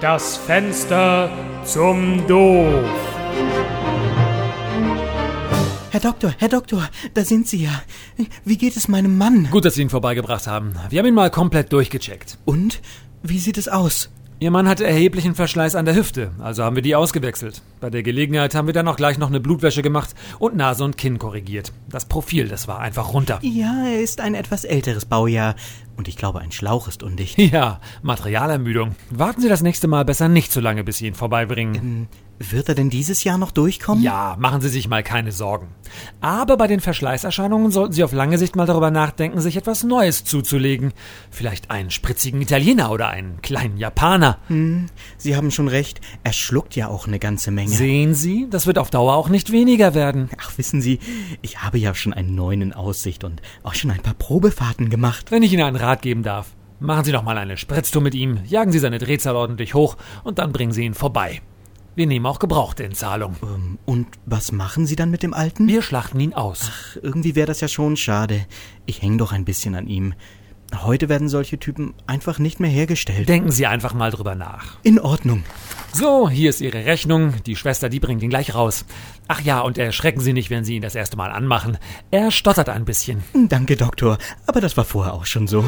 Das Fenster zum Doof. Herr Doktor, Herr Doktor, da sind Sie ja. Wie geht es meinem Mann? Gut, dass Sie ihn vorbeigebracht haben. Wir haben ihn mal komplett durchgecheckt. Und? Wie sieht es aus? Ihr Mann hatte erheblichen Verschleiß an der Hüfte, also haben wir die ausgewechselt. Bei der Gelegenheit haben wir dann auch gleich noch eine Blutwäsche gemacht und Nase und Kinn korrigiert. Das Profil, das war einfach runter. Ja, er ist ein etwas älteres Baujahr. Und ich glaube, ein Schlauch ist undicht. Ja, Materialermüdung. Warten Sie das nächste Mal besser nicht so lange, bis Sie ihn vorbeibringen. Ähm, wird er denn dieses Jahr noch durchkommen? Ja, machen Sie sich mal keine Sorgen. Aber bei den Verschleißerscheinungen sollten Sie auf lange Sicht mal darüber nachdenken, sich etwas Neues zuzulegen. Vielleicht einen spritzigen Italiener oder einen kleinen Japaner. Hm, Sie haben schon recht. Er schluckt ja auch eine ganze Menge. Sehen Sie, das wird auf Dauer auch nicht weniger werden. Ach, wissen Sie, ich habe ja schon einen neuen in Aussicht und auch schon ein paar Probefahrten gemacht. Wenn ich Ihnen einen Rat geben darf, machen Sie doch mal eine Spritztour mit ihm, jagen Sie seine Drehzahl ordentlich hoch und dann bringen Sie ihn vorbei. Wir nehmen auch Gebrauchte in Zahlung. Ähm, und was machen Sie dann mit dem Alten? Wir schlachten ihn aus. Ach, irgendwie wäre das ja schon schade. Ich hänge doch ein bisschen an ihm. Heute werden solche Typen einfach nicht mehr hergestellt. Denken Sie einfach mal drüber nach. In Ordnung. So, hier ist Ihre Rechnung. Die Schwester, die bringt ihn gleich raus. Ach ja, und erschrecken Sie nicht, wenn Sie ihn das erste Mal anmachen. Er stottert ein bisschen. Danke, Doktor. Aber das war vorher auch schon so.